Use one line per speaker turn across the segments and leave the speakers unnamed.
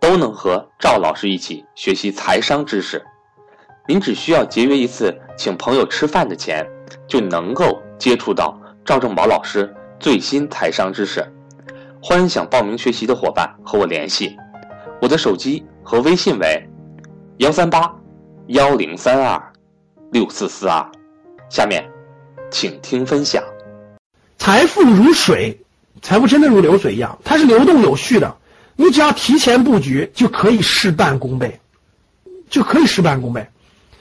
都能和赵老师一起学习财商知识，您只需要节约一次请朋友吃饭的钱，就能够接触到赵正宝老师最新财商知识。欢迎想报名学习的伙伴和我联系，我的手机和微信为幺三八幺零三二六四四二。下面，请听分享。
财富如水，财富真的如流水一样，它是流动有序的。你只要提前布局，就可以事半功倍，就可以事半功倍。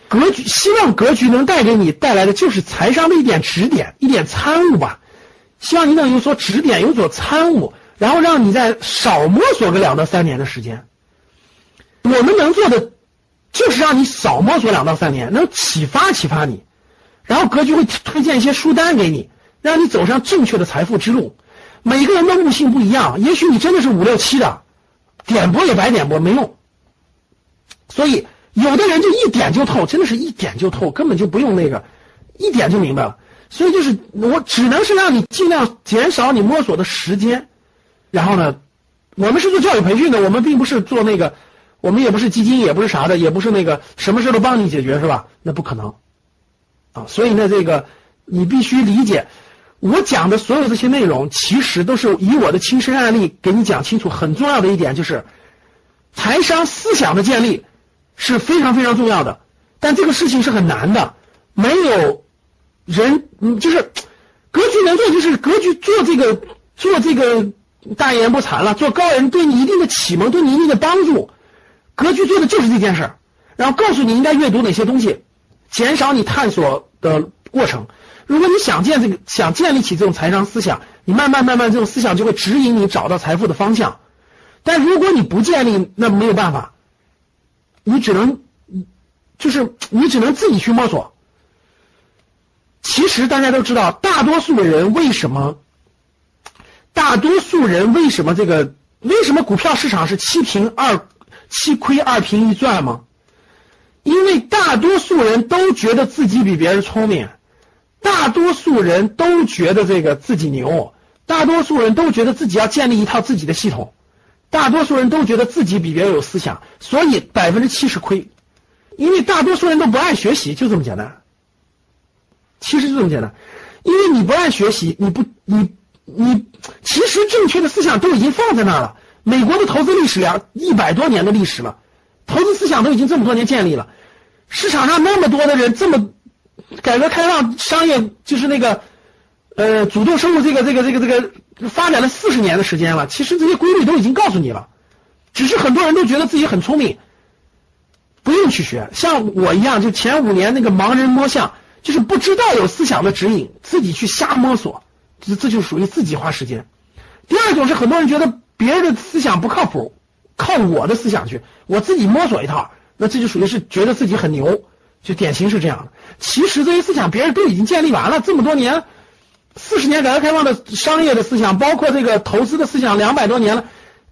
格局，希望格局能带给你带来的就是财商的一点指点，一点参悟吧。希望你能有所指点，有所参悟，然后让你再少摸索个两到三年的时间。我们能做的就是让你少摸索两到三年，能启发启发你，然后格局会推荐一些书单给你，让你走上正确的财富之路。每个人的悟性不一样，也许你真的是五六七的。点播也白点播没用，所以有的人就一点就透，真的是一点就透，根本就不用那个，一点就明白了。所以就是我只能是让你尽量减少你摸索的时间，然后呢，我们是做教育培训的，我们并不是做那个，我们也不是基金，也不是啥的，也不是那个什么事都帮你解决是吧？那不可能啊！所以呢，这个你必须理解。我讲的所有这些内容，其实都是以我的亲身案例给你讲清楚。很重要的一点就是，财商思想的建立是非常非常重要的。但这个事情是很难的，没有人，嗯，就是格局能做，就是格局做这个做这个大言不惭了，做高人对你一定的启蒙，对你一定的帮助。格局做的就是这件事儿，然后告诉你应该阅读哪些东西，减少你探索的过程。如果你想建这个，想建立起这种财商思想，你慢慢慢慢这种思想就会指引你找到财富的方向。但如果你不建立，那没有办法，你只能，就是你只能自己去摸索。其实大家都知道，大多数的人为什么，大多数人为什么这个，为什么股票市场是七平二七亏二平一赚吗？因为大多数人都觉得自己比别人聪明。大多数人都觉得这个自己牛，大多数人都觉得自己要建立一套自己的系统，大多数人都觉得自己比别人有思想，所以百分之七十亏，因为大多数人都不爱学习，就这么简单。其实就这么简单，因为你不爱学习，你不你你其实正确的思想都已经放在那儿了。美国的投资历史两一百多年的历史了，投资思想都已经这么多年建立了，市场上那么多的人这么。改革开放商业就是那个，呃，主动收入这个这个这个这个发展了四十年的时间了，其实这些规律都已经告诉你了，只是很多人都觉得自己很聪明，不用去学。像我一样，就前五年那个盲人摸象，就是不知道有思想的指引，自己去瞎摸索，这这就属于自己花时间。第二种是很多人觉得别人的思想不靠谱，靠我的思想去，我自己摸索一套，那这就属于是觉得自己很牛。就典型是这样的，其实这些思想别人都已经建立完了，这么多年，四十年改革开放的商业的思想，包括这个投资的思想，两百多年了，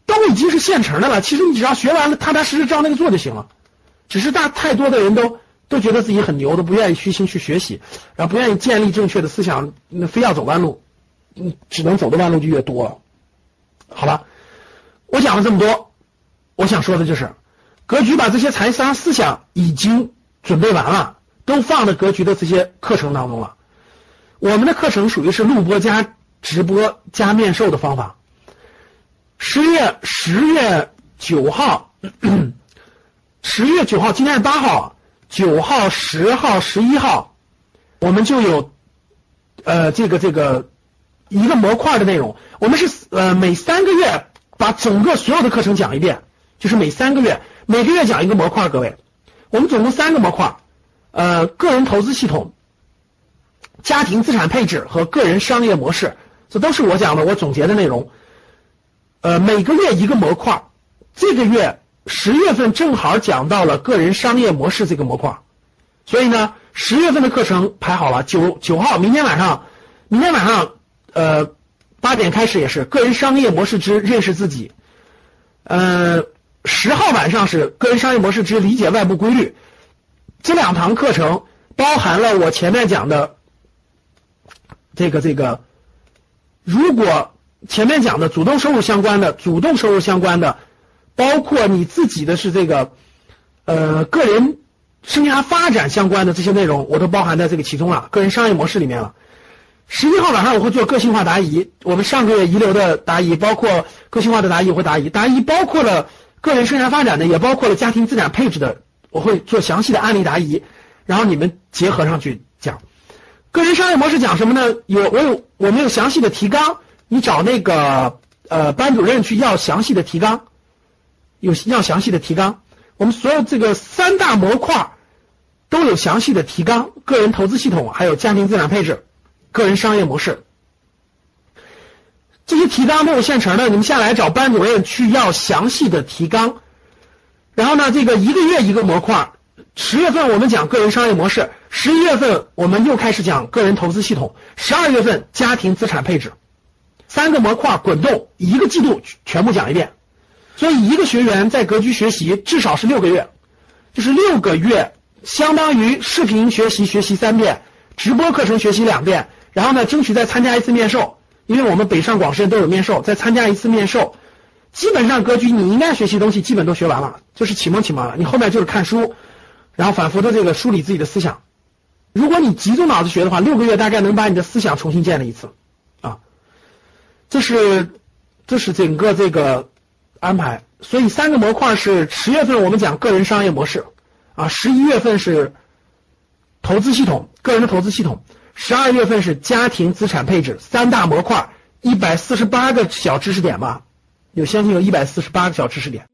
都已经是现成的了。其实你只要学完了，踏踏实实照那个做就行了。只是大太多的人都都觉得自己很牛，都不愿意虚心去学习，然后不愿意建立正确的思想，那非要走弯路，嗯，只能走的弯路就越多了。好了，我讲了这么多，我想说的就是，格局把这些财商思想已经。准备完了，都放在格局的这些课程当中了。我们的课程属于是录播加直播加面授的方法。十月十月九号，十月九号，今天是八号，九号、十号、十一号，我们就有呃这个这个一个模块的内容。我们是呃每三个月把整个所有的课程讲一遍，就是每三个月每个月讲一个模块，各位。我们总共三个模块，呃，个人投资系统、家庭资产配置和个人商业模式，这都是我讲的，我总结的内容。呃，每个月一个模块，这个月十月份正好讲到了个人商业模式这个模块，所以呢，十月份的课程排好了，九九号，明天晚上，明天晚上，呃，八点开始也是个人商业模式之认识自己，呃，十号晚上是个人商业模式之理解外部规律，这两堂课程包含了我前面讲的这个这个，如果前面讲的主动收入相关的，主动收入相关的。包括你自己的是这个，呃，个人生涯发展相关的这些内容，我都包含在这个其中了，个人商业模式里面了。十一号晚上我会做个性化答疑，我们上个月遗留的答疑，包括个性化的答疑会答疑，答疑包括了个人生涯发展呢，也包括了家庭资产配置的，我会做详细的案例答疑，然后你们结合上去讲。个人商业模式讲什么呢？有我有我们有详细的提纲，你找那个呃班主任去要详细的提纲。有要详细的提纲，我们所有这个三大模块都有详细的提纲，个人投资系统，还有家庭资产配置，个人商业模式，这些提纲都有现成的，你们下来找班主任去要详细的提纲。然后呢，这个一个月一个模块，十月份我们讲个人商业模式，十一月份我们又开始讲个人投资系统，十二月份家庭资产配置，三个模块滚动，一个季度全部讲一遍。所以，一个学员在格局学习至少是六个月，就是六个月，相当于视频学习学习三遍，直播课程学习两遍，然后呢，争取再参加一次面授，因为我们北上广深都有面授，再参加一次面授，基本上格局你应该学习东西基本都学完了，就是启蒙启蒙了，你后面就是看书，然后反复的这个梳理自己的思想。如果你集中脑子学的话，六个月大概能把你的思想重新建立一次，啊，这是这是整个这个。安排，所以三个模块是十月份我们讲个人商业模式，啊，十一月份是投资系统，个人的投资系统，十二月份是家庭资产配置，三大模块，一百四十八个小知识点吧，有相信有一百四十八个小知识点。